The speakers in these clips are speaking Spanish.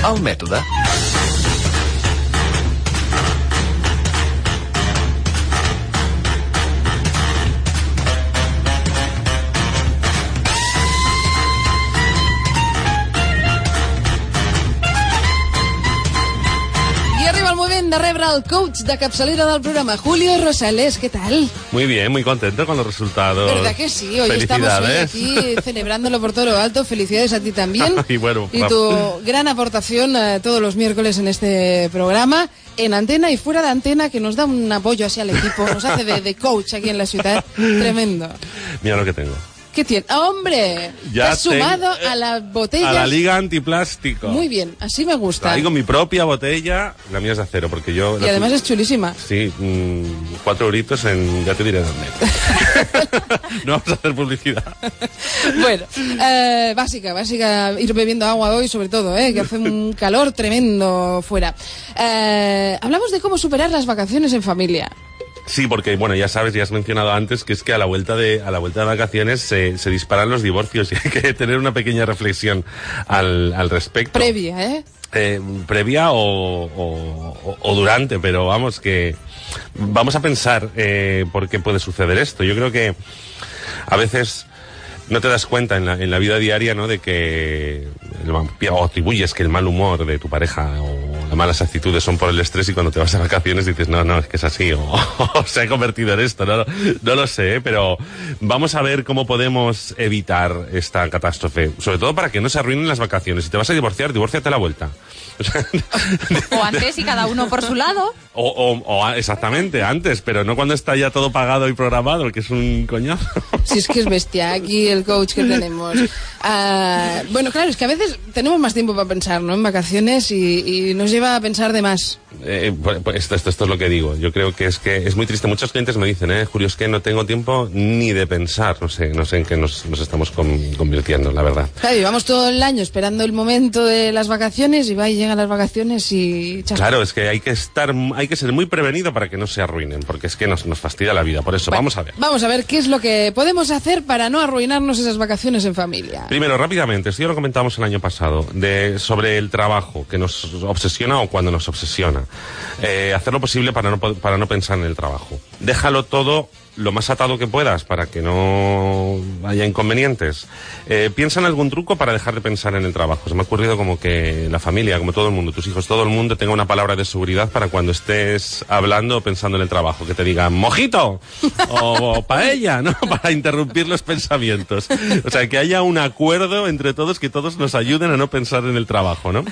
El mètode. El de rebre el coach de capçalera del programa, Julio Rosales. ¿Qué tal? Muy bien, muy contento con los resultados. ¿Verdad que sí? Hoy estamos hoy aquí celebrándolo por todo lo alto. Felicidades a ti también. Y bueno, y tu gran aportación eh, todos los miércoles en este programa, en antena y fuera de antena, que nos da un apoyo así al equipo, nos hace de, de coach aquí en la ciudad. Tremendo. Mira lo que tengo. ¿Qué tiene? ¡Ah, hombre! Ya has sumado tengo- a las botellas. A la Liga Antiplástico. Muy bien, así me gusta. Traigo mi propia botella, la mía es de acero, porque yo... Y además es chulísima. Sí, mm, cuatro euritos en... ya te diré dónde. no vamos a hacer publicidad. Bueno, eh, básica, básica, ir bebiendo agua hoy sobre todo, eh, que hace un calor tremendo fuera. Eh, hablamos de cómo superar las vacaciones en familia. Sí, porque bueno, ya sabes, ya has mencionado antes que es que a la vuelta de a la vuelta de vacaciones se, se disparan los divorcios y hay que tener una pequeña reflexión al, al respecto. Previa, ¿eh? Eh, previa o, o- durante, pero vamos que vamos a pensar eh, por qué puede suceder esto. Yo creo que a veces no te das cuenta en la, en la vida diaria, ¿no? De que o atribuyes que el mal humor de tu pareja o las malas actitudes son por el estrés y cuando te vas de vacaciones dices, no, no, es que es así, o, o se ha convertido en esto, no, no lo sé, ¿eh? pero vamos a ver cómo podemos evitar esta catástrofe, sobre todo para que no se arruinen las vacaciones. Si te vas a divorciar, divórciate a la vuelta. O antes y cada uno por su lado. o, o- o a- exactamente, antes, pero no cuando está ya todo pagado y programado, que es un coñazo. Si es que es bestia aquí el coach que tenemos. Ah, bueno, claro, es que a veces tenemos más tiempo para pensar, ¿no? En vacaciones y, y nos lleva a pensar de más. Eh, pues, pues esto, esto, esto es lo que digo. Yo creo que es que es muy triste. Muchos clientes me dicen, eh, Julio, es que no tengo tiempo ni de pensar. No sé, no sé en qué nos, nos estamos con- convirtiendo, la verdad. Claro, llevamos todo el año esperando el momento de las vacaciones y va y llegan las vacaciones y... chas. Claro, es que hay que estar, hay que ser muy prevenido para que no se arruinen, porque es que nos, nos fastidia la vida. Por eso, Bueno, vamos a ver. Vamos a ver qué es lo que podemos hacer para no arruinarnos esas vacaciones en familia. Primero, rápidamente, esto ya lo comentamos el año pasado, de, sobre el trabajo que nos obsesiona o cuando nos obsesiona. Eh, hacer lo posible para no, para no pensar en el trabajo. Déjalo todo lo más atado que puedas para que no haya inconvenientes. Eh, piensa en algún truco para dejar de pensar en el trabajo. Se me ha ocurrido como que la familia, como todo el mundo, tus hijos, todo el mundo tenga una palabra de seguridad para cuando estés hablando o pensando en el trabajo. Que te digan mojito o, paella, ¿no? Para interrumpir los pensamientos. O sea, que haya un acuerdo entre todos que todos nos ayuden a no pensar en el trabajo, ¿no?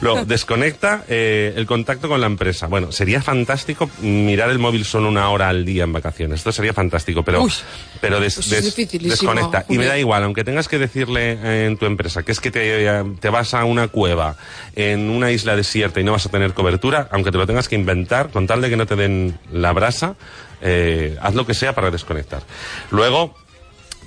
Luego, desconecta eh, el contacto con la empresa. Bueno, sería fantástico mirar el móvil solo una hora al día en vacaciones. Esto sería fantástico, pero, Uy, pero des- pues des- desconecta. Y me da igual, aunque tengas que decirle eh, en tu empresa que es que te, te vas a una cueva en una isla desierta y no vas a tener cobertura, aunque te lo tengas que inventar, con tal de que no te den la brasa, eh, haz lo que sea para desconectar. Luego,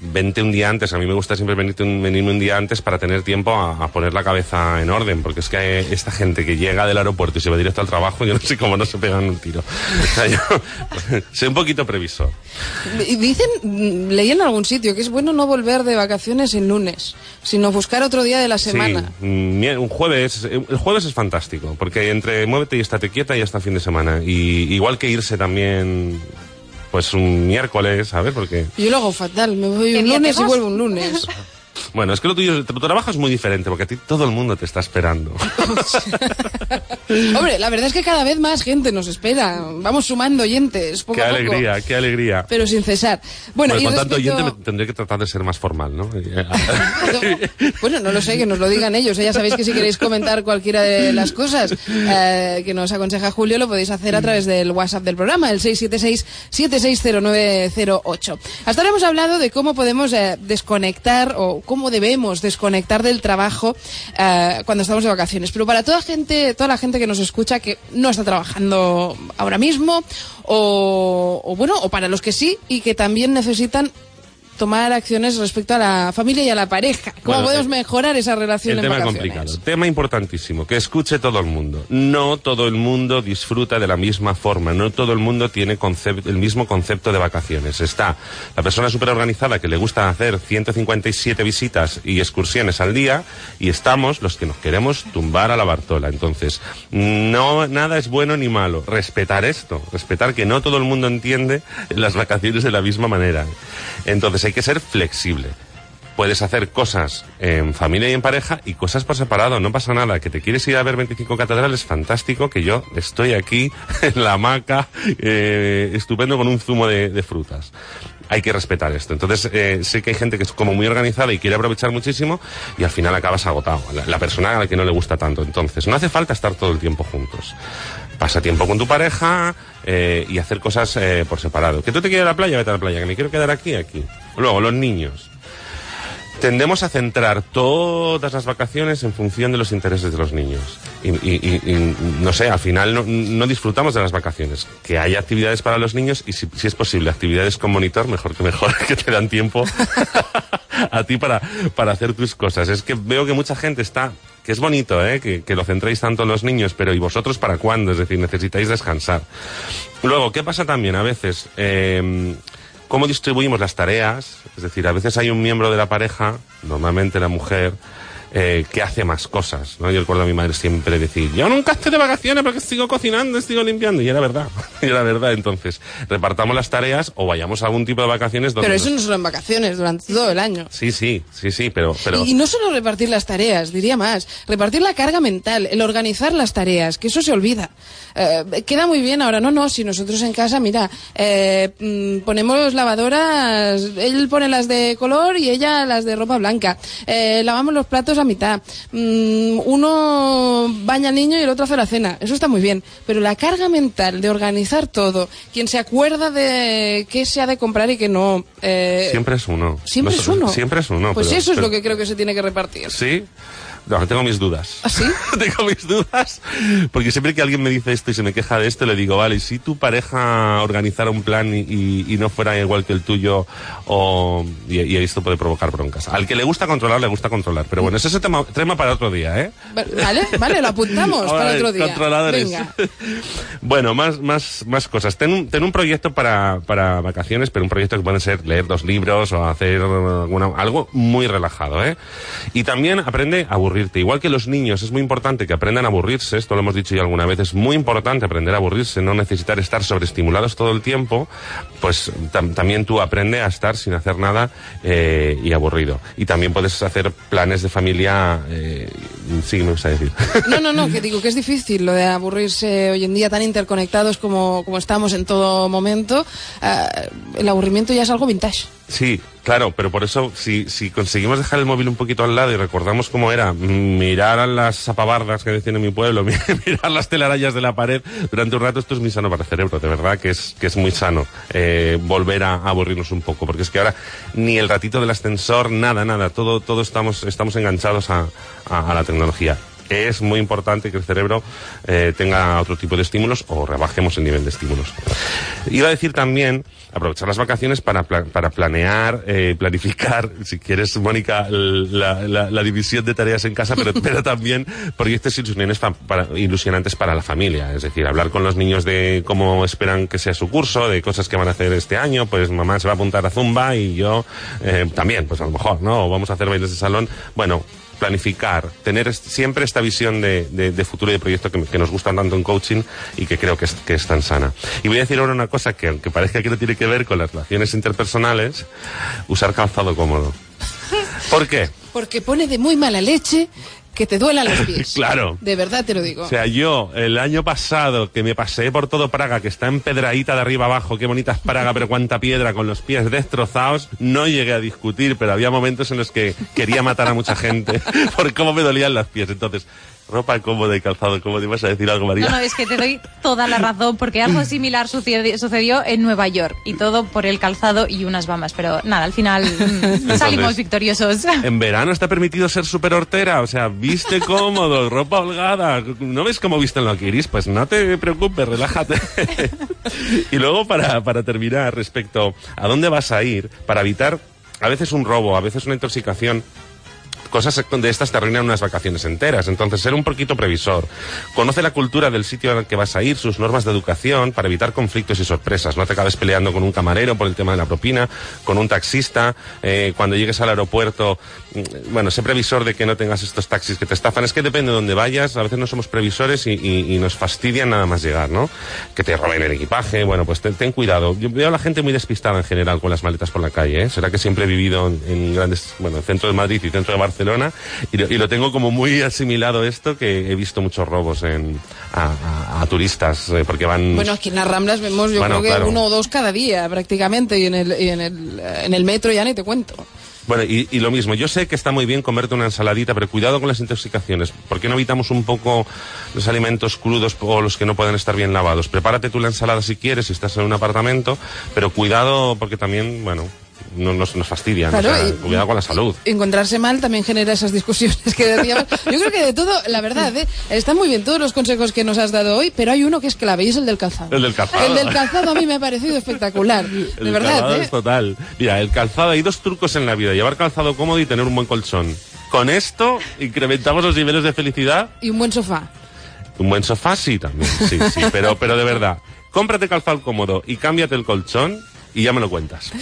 vente un día antes. A mí me gusta siempre venirte un- venirme un día antes para tener tiempo a, a poner la cabeza en orden, porque es que esta gente que llega del aeropuerto y se va directo al trabajo, yo no sé cómo no se pegan un tiro. O sea, yo sé un poquito previsor. Y Dicen, mm, leí en algún sitio, que es bueno no volver de vacaciones el lunes, sino buscar otro día de la semana. Sí, mm, un jueves, eh, el jueves es fantástico, porque entre muévete y estate quieta y hasta el fin de semana. Y igual que irse también, pues un miércoles, ¿sabes? Porque, Yo lo hago fatal, me voy ¿Qué un lunes y vuelvo un lunes. Bueno, es que lo tuyo, tu trabajo es muy diferente porque a ti todo el mundo te está esperando. Hombre, la verdad es que cada vez más gente nos espera. Vamos sumando oyentes. Poco qué a poco, alegría, qué alegría. Pero sin cesar. Bueno, Bueno, y con tanto oyente me tendré que tratar de ser más formal, ¿no? Bueno, no lo sé, que nos lo digan ellos. ¿eh? Ya sabéis que si queréis comentar cualquiera de las cosas eh, que nos aconseja Julio, lo podéis hacer a través del WhatsApp del programa, el 676-760908. Hasta ahora hemos hablado de cómo podemos eh, desconectar o cómo debemos desconectar del trabajo eh, cuando estamos de vacaciones. Pero para toda gente, toda la gente que nos escucha que no está trabajando ahora mismo, o, o bueno, o para los que sí y que también necesitan tomar acciones respecto a la familia y a la pareja. ¿Cómo Bueno, podemos el- mejorar esa relación El en tema vacaciones? complicado. Tema importantísimo, que escuche todo el mundo. No todo el mundo disfruta de la misma forma, no todo el mundo tiene el mismo concepto de vacaciones. Está la persona súper organizada que le gusta hacer 157 visitas y excursiones al día y estamos los que nos queremos tumbar a la Bartola. Entonces, no, nada es bueno ni malo. Respetar esto, respetar que no todo el mundo entiende las vacaciones de la misma manera. Entonces, hay que ser flexible puedes hacer cosas en familia y en pareja y cosas por separado, no pasa nada. Que te quieres ir a ver 25 catedrales, fantástico, que yo estoy aquí en la hamaca, eh, estupendo con un zumo de, frutas. Hay que respetar esto. Entonces, eh, sé que hay gente que es como muy organizada y quiere aprovechar muchísimo y al final acabas agotado. La, persona a la que no le gusta tanto. Entonces, no hace falta estar todo el tiempo juntos. Pasa tiempo con tu pareja eh, y hacer cosas eh, por separado. Que tú te quieres a la playa, vete a la playa. Que me quiero quedar aquí, aquí. Luego, los niños. Tendemos a centrar todas las vacaciones en función de los intereses de los niños. Y, no sé, al final no, disfrutamos de las vacaciones. Que haya actividades para los niños y si, si es posible, actividades con monitor, mejor que mejor, que te dan tiempo a ti para, para hacer tus cosas. Es que veo que mucha gente está que es bonito, ¿eh? que, que lo centréis tanto en los niños, pero ¿y vosotros para cuándo? Es decir, necesitáis descansar. Luego, ¿qué pasa también a veces? Eh, ¿Cómo distribuimos las tareas? Es decir, a veces hay un miembro de la pareja, normalmente la mujer, eh, que hace más cosas. ¿no? Yo recuerdo a mi madre siempre decir, yo nunca estoy de vacaciones porque sigo cocinando, sigo limpiando. Y era verdad, y era verdad. Entonces, repartamos las tareas o vayamos a algún tipo de vacaciones donde... Pero eso no solo en vacaciones, durante todo el año. Sí, sí, sí, sí, pero... pero... Y, y no solo repartir las tareas, diría más, repartir la carga mental, el organizar las tareas, que eso se olvida. Eh, queda muy bien ahora, no, no, si nosotros en casa, mira, eh, mm, ponemos lavadoras, él pone las de color y ella las de ropa blanca, Eh, lavamos los platos a mitad, Mm, uno baña al niño y el otro hace la cena, eso está muy bien, pero la carga mental de organizar todo, quien se acuerda de qué se ha de comprar y qué no... eh, Siempre es uno. Siempre es uno. Siempre es uno. Pues pero- eso es pero- lo que creo que se tiene que repartir. Sí. No, tengo mis dudas. ¿Ah, sí? tengo mis dudas. Porque siempre que alguien me dice esto y se me queja de esto, le digo, vale, ¿y si tu pareja organizara un plan y, y- y no fuera igual que el tuyo, o, y, y esto puede provocar broncas. Al que le gusta controlar, le gusta controlar. Pero bueno, ese es el tema, tema para otro día, ¿eh? Vale, vale, lo apuntamos Ahora, para otro día. Controladores. Venga. bueno, más, más, más cosas. Ten un, ten un proyecto para, para vacaciones, pero un proyecto que puede ser leer dos libros o hacer alguna- algo muy relajado, ¿eh? Y también aprende a aburrirte. Igual que los niños, es muy importante que aprendan a aburrirse, esto lo hemos dicho ya alguna vez, es muy importante aprender a aburrirse, no necesitar estar sobreestimulados todo el tiempo, pues tam- también tú aprende a estar sin hacer nada eh, y aburrido. Y también puedes hacer planes de familia, eh, sí, me gusta decir. No, no, no, que digo que es difícil lo de aburrirse hoy en día tan interconectados como, como estamos en todo momento. Ah, el aburrimiento ya es algo vintage. Sí, claro, pero por eso, si, si conseguimos dejar el móvil un poquito al lado y recordamos cómo era mirar a las zapabardas que decían en mi pueblo, mi- mirar las telarañas de la pared durante un rato, esto es muy sano para el cerebro, de verdad que es, que es muy sano eh, volver a, aburrirnos un poco, porque es que ahora ni el ratito del ascensor, nada, nada, todo, todo estamos, estamos enganchados a- a la tecnología. Es muy importante que el cerebro eh, tenga otro tipo de estímulos o rebajemos el nivel de estímulos. Iba a decir también aprovechar las vacaciones para, pla- para planear, eh, planificar, si quieres, Mónica, la, división de tareas en casa, pero, pero también proyectos ilusionantes pa- para, ilusionantes para la familia. Es decir, hablar con los niños de cómo esperan que sea su curso, de cosas que van a hacer este año, pues mamá se va a apuntar a Zumba y yo eh, también, pues a lo mejor, ¿no? O vamos a hacer bailes de salón. Bueno, planificar, tener siempre esta visión de, de- de futuro y de proyecto que, que nos gustan tanto en coaching y que creo que es, que es tan sana. Y voy a decir ahora una cosa que aunque parezca que no tiene que ver con las relaciones interpersonales, usar calzado cómodo. ¿Por qué? Porque pone de muy mala leche que te duelan los pies. Claro. De verdad te lo digo. O sea, yo, el año pasado, que me pasé por todo Praga, que está empedradita de arriba abajo, qué bonita es Praga, pero cuánta piedra, con los pies destrozados, no llegué a discutir, pero había momentos en los que quería matar a mucha gente por cómo me dolían los pies. Entonces, ropa cómoda y calzado cómodo. ¿Ibas a decir algo, María? No, no, es que te doy toda la razón, porque algo similar sucedi- sucedió en Nueva York, y todo por el calzado y unas bambas, pero nada, al final mm, salimos victoriosos. En verano está permitido ser súper hortera, o sea, viste cómodo, ropa holgada. ¿No ves cómo visten los kiris? Pues no te preocupes, relájate. y luego, para, para terminar, respecto a dónde vas a ir, para evitar a veces un robo, a veces una intoxicación, cosas de estas te arruinan unas vacaciones enteras. Entonces, ser un poquito previsor. Conoce la cultura del sitio al que vas a ir, sus normas de educación, para evitar conflictos y sorpresas. No te acabes peleando con un camarero por el tema de la propina, con un taxista. eh, cuando llegues al aeropuerto, mm, bueno, sé previsor de que no tengas estos taxis que te estafan. Es que depende de dónde vayas. A veces no somos previsores y, nos fastidian nada más llegar, ¿no? Que te roben el equipaje. Bueno, pues ten, ten cuidado. Yo veo a la gente muy despistada en general con las maletas por la calle, ¿eh? Será que siempre he vivido en, en grandes, bueno, centro de Madrid y centro de Barcelona y lo, y lo tengo como muy asimilado esto que he visto muchos robos en, a, a- a turistas eh, porque van... Bueno, aquí en las Ramblas vemos yo Bueno, creo que claro. uno o dos cada día prácticamente y en el, y en el, en el metro ya ni te cuento. Bueno, y, y lo mismo, yo sé que está muy bien comerte una ensaladita, pero cuidado con las intoxicaciones. ¿Por qué no evitamos un poco los alimentos crudos o los que no pueden estar bien lavados? Prepárate tú la ensalada si quieres, si estás en un apartamento, pero cuidado porque también, bueno, no, nos, nos fastidian. Claro, o sea, y- cuidado con la salud. Encontrarse mal también genera esas discusiones que decíamos. Yo creo que de todo, la verdad, ¿eh? están muy bien todos los consejos que nos has dado hoy, pero hay uno que es clave y es el del calzado. El del calzado. El del calzado a mí me ha parecido espectacular. De El verdad, calzado ¿eh? es total. Mira, el calzado, hay dos trucos en la vida. Llevar calzado cómodo y tener un buen colchón. Con esto incrementamos los niveles de felicidad Y un buen sofá. Un buen sofá sí también, sí, sí, pero, pero de verdad, cómprate calzado cómodo y cámbiate el colchón y ya me lo cuentas.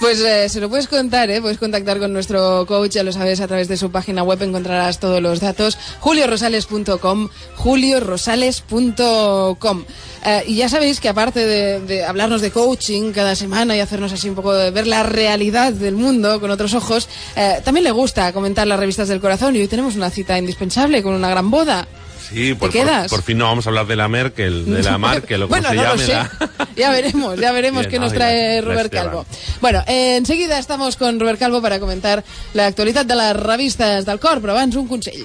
Pues eh, se lo puedes contar, ¿eh? puedes contactar con nuestro coach, ya lo sabes, a través de su página web encontrarás todos los datos, juliorosales.com, juliorosales.com. Eh, y ya sabéis que aparte de, hablarnos de coaching cada semana y hacernos así un poco de ver la realidad del mundo con otros ojos, eh, también le gusta comentar las revistas del corazón y hoy tenemos una cita indispensable con una gran boda. Sí, por, quedas? por, por fin no vamos a hablar de la Merkel, de la Markel o como bueno, se no llame. lo sé. la- Ya veremos, ya veremos Bien, qué nos no, trae ya, Robert. Calvo. Bueno, eh, enseguida estamos con Robert Calvo para comentar la actualitat de les revistes del cor, però abans un consell.